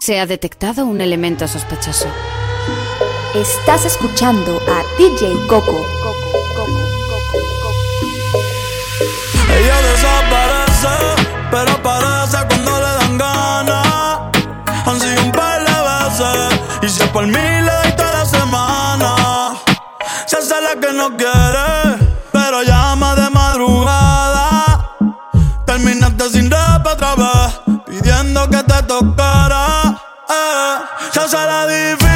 Se ha detectado un elemento sospechoso. Estás escuchando a DJ Coco. Ella desaparece, pero aparece cuando le dan ganas. Han sido un par de veces, y si por mí le doy toda la semana. Se hace la que no quiere, pero llama de madrugada. Terminaste sin rap otra vez, pidiendo que te tocara. Eh, se hace la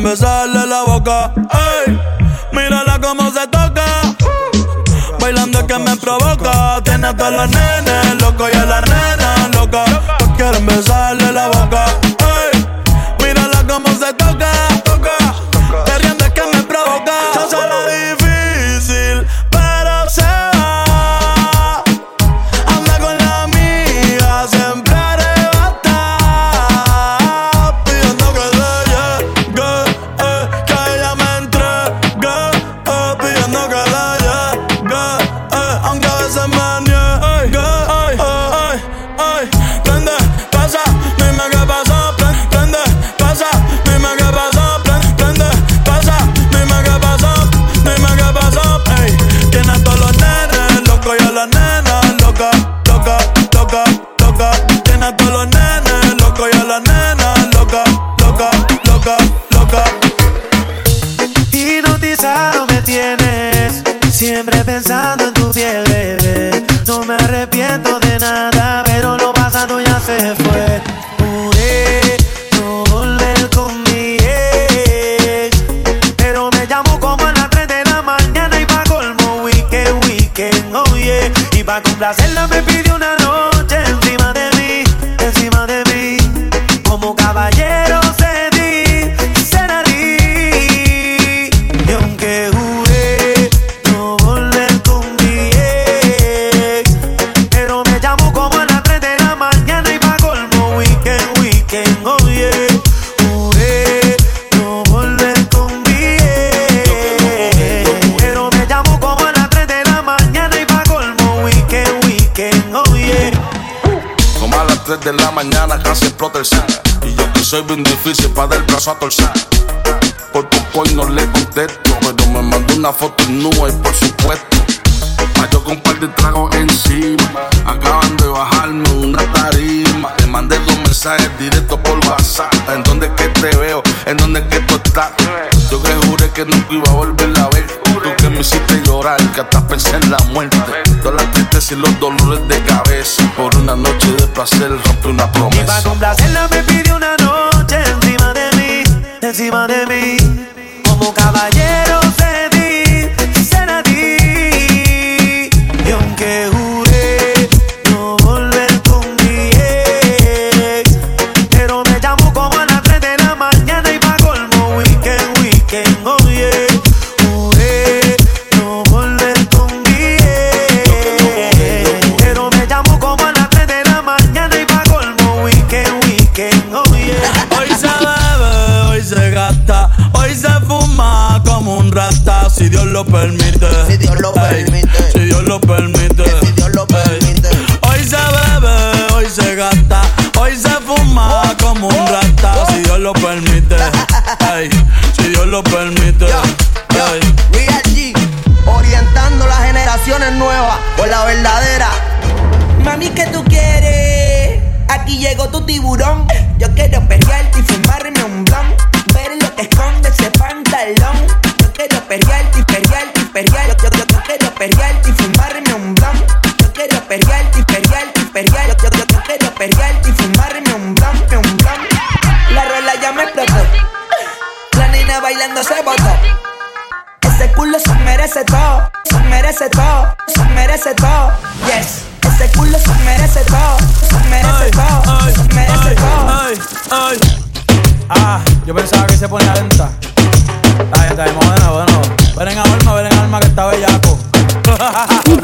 Quieren besarle la boca. Ey, mírala como se toca. Bailando que me provoca. Tiene a todos los nenes locos y a las nenas locas. Todos quieren besarle siempre pensando en tu piel, Y bien difícil para dar brazo a torcer. Por poco y no le contesto Pero me mandó una foto en nube, por supuesto. Yo con un par de tragos encima Acaban de bajarme una tarima. Le mandé dos mensajes directos por WhatsApp. ¿En dónde es que te veo? ¿En dónde es que tú estás? Yo que juré que nunca iba a volver a ver. Tú que me hiciste llorar, que hasta pensé en la muerte. Todas las tristezas y los dolores de cabeza. Por una noche de placer rompí una Y pa' promesa complacerla me pidió encima de si Dios lo permite. Si Dios lo Ey, permite. Si Dios lo permite. Que si Dios lo Ey, permite. Hoy se bebe, hoy se gasta, hoy se fuma como un rata, si Dios lo permite. Ey, si Dios lo permite. Ey. Real G, orientando las generaciones nuevas por la verdadera. Mami, ¿qué tú quieres? Aquí llegó tu tiburón. Yo quiero perrearte y fumarme un blon. Ver lo que esconde ese pantalón quiero perrear y perrear y perrear. Yo, yo, yo, quiero perrear y fumarme un blunt. Yo quiero perrear y perrear y perrear. Yo, yo, yo, quiero perrear y fumarme un blunt, un blunt. La rola ya me explotó. La nena bailando se botó. Ese culo se merece todo, se merece todo, se merece todo. Yes. Ese culo se merece todo, se merece todo, se merece todo. Ay. Ah, yo pensaba que se ponía lenta. Ah, ay, ay,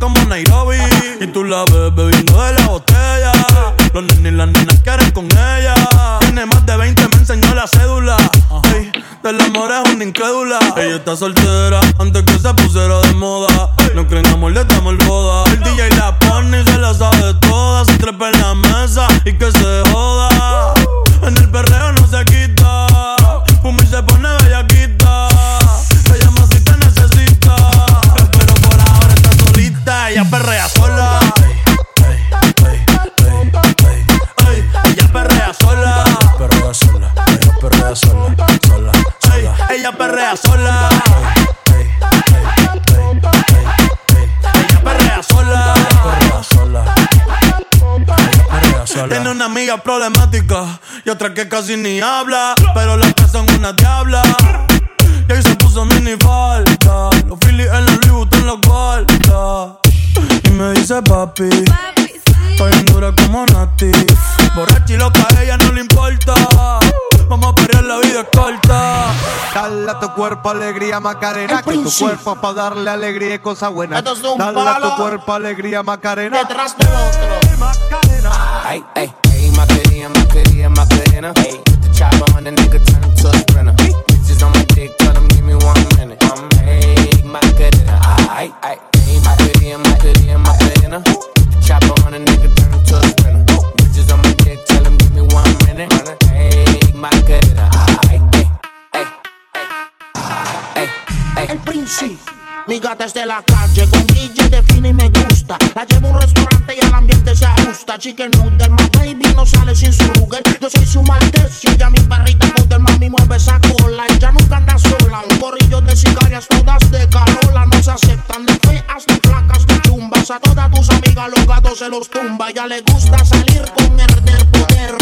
como Nairobi. Y tú la ves bebiendo de la botella. Los nenes y las nenas quieren con ella. Tiene más de 20, me enseñó la cédula. Ey, del amor es una incrédula. Ella está soltera antes que se pusiera Amiga problemática y otra que casi ni habla. Pero las que son una diabla. Y ahí se puso mini falta. Los Phillies en los Louis en la guarda. Y me dice papi. Estoy en dura como Nati. Borracha y loca, a ella no le importa. Vamos a perder, la vida es corta. Dale a tu cuerpo alegría Macarena, que tu cuerpo pa' darle alegría y cosas buenas. Dale a tu cuerpo alegría Macarena. Detrás del otro. Macarena. Ay, ay, ay, Macarena, Macarena, Macarena. Hey, put the chopper on the nigga turn him to a sprinter. Bitches on my dick, tell them give me one minute. I'm hey, Macarena. Ay, ay, ay, Macarena, Macarena, Macarena. Chopper on a nigga turn him to a sprinter. Bitches on my dick, tell them give me one minute. Hey, Macarena. Ay, ay, ay, ay, ay. El príncipe. Mi gata es de la calle, con DJ define y me gusta. La llevo un restaurante y el ambiente se ajusta. Chicken noodle, baby no sale sin su lugar. Yo soy su maltés y ella mi perrita model. Mami mueve esa cola, ella nunca anda sola. Un corrillo de sicarias todas de carola. No se aceptan de feas, ni flacas, ni chumbas. A todas tus amigas los gatos se los tumba. Ya le gusta salir con herder poder.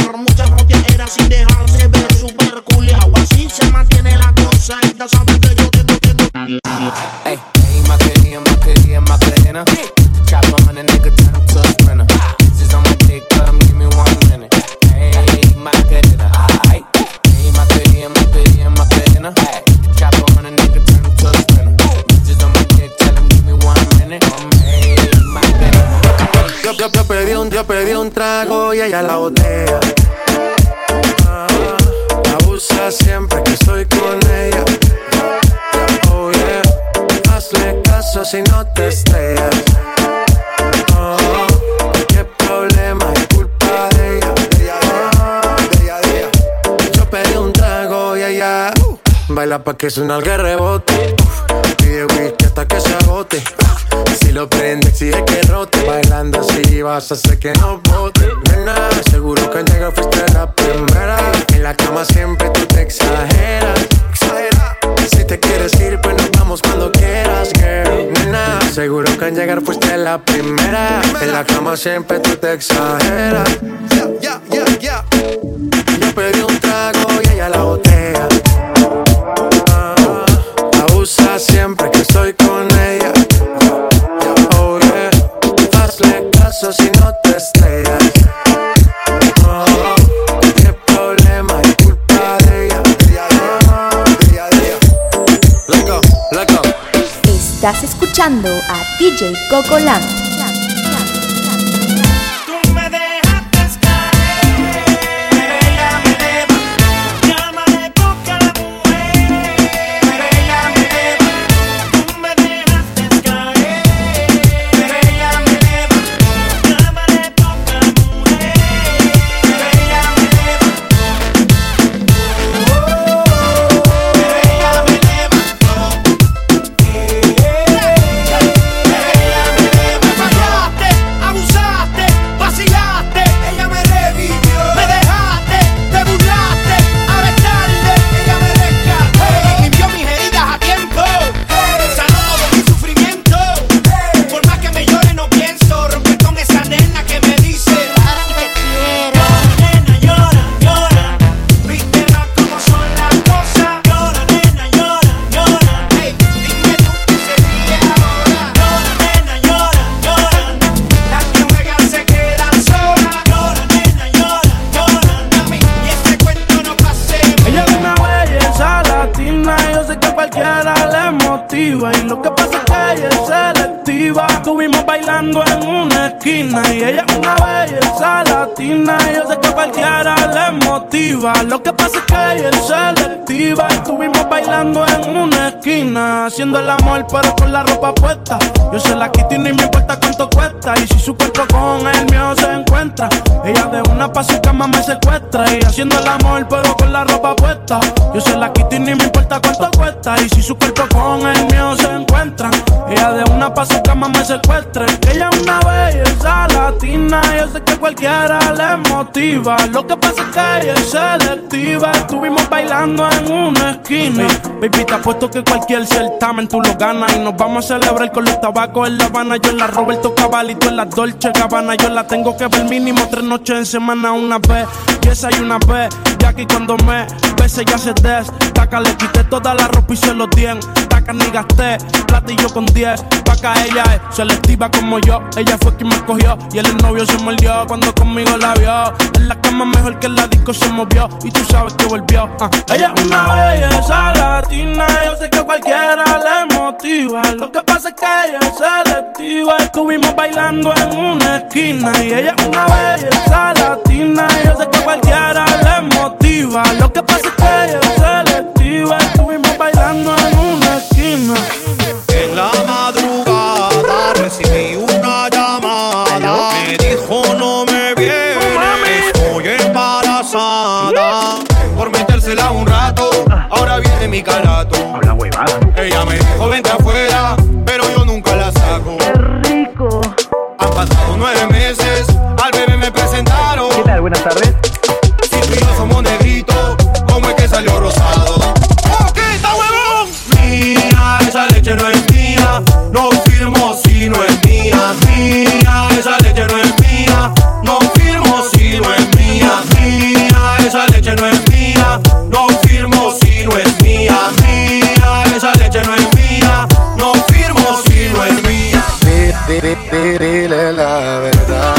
Trago y ella la botea. Ah, abusa siempre que estoy con ella. Oh yeah, hazle caso si no te estrellas. Oh, qué problema es culpa de ella. Ah, de ella, de. Yo pedí un trago y ella uh, baila pa' que suena que rebote. Pide whisky hasta que se agote. Si lo prende, exige que rote. Bailando así vas a hacer que no bote. Nena, seguro que al llegar fuiste la primera. En la cama siempre tú te exageras. Exagera. Si te quieres ir, pues nos vamos cuando quieras, girl. Nena, seguro que al llegar fuiste la primera. En la cama siempre tú te exageras. Yeah, yeah, yeah, yeah. Yo pedí un trago y ella la botea. Ah, abusa siempre que estoy con ella. A DJ Coco Lam. Y lo que pasa es que ella es selectiva. Estuvimos bailando en una esquina y ella es una belleza latina. Yo sé que cualquiera le motiva. Lo que pasa es que ella es selectiva. Estuvimos bailando en una esquina, haciendo el amor pero con la ropa puesta. Yo se la quito y ni me importa cuánto cuesta. Y si su cuerpo con el mío se encuentra, ella de una pa' su cama me secuestra. Y haciendo el amor pero con la ropa puesta. Yo se la quito y ni me importa cuánto cuesta. Y si su cuerpo con el mío se encuentran, ella de una pa' su cama me secuestra. Ella es una belleza latina, yo sé que cualquiera le motiva. Lo que pasa es que ella es selectiva. Estuvimos bailando en una esquina. Baby, te apuesto que cualquier certamen tú lo ganas. Y nos vamos a celebrar con los tabacos en La Habana. Yo en la Roberto Cabalito en la Dolce Gabbana. Yo la tengo que ver mínimo tres noches en semana una vez. Y esa y una vez. Que cuando me bese ya se destaca. Le quité toda la ropa y se lo dien. Taca ni gasté. Platillo con 10. Paca ella es selectiva como yo. Ella fue quien me cogió. Y el novio se mordió cuando conmigo la vio. En la cama mejor que en la disco se movió. Y tú sabes que volvió. ah. Ella es una belleza latina. Yo sé que cualquiera le motiva. Lo que pasa es que ella es selectiva. Estuvimos bailando en una esquina. Y ella es una belleza ¿Qué tal? Buenas tardes. Dile la verdad,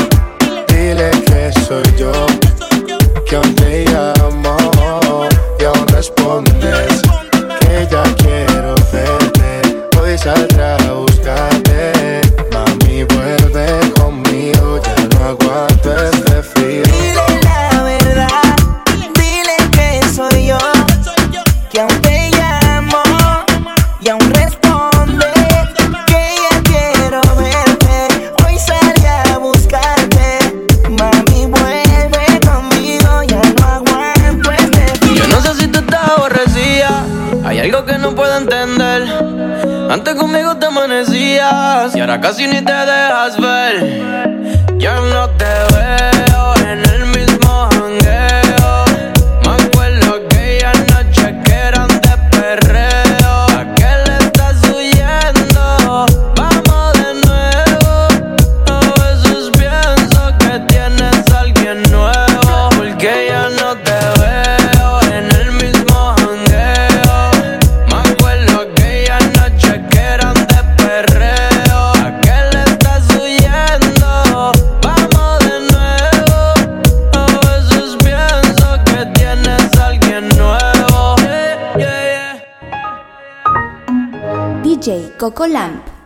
casi ni te Coco Lamp.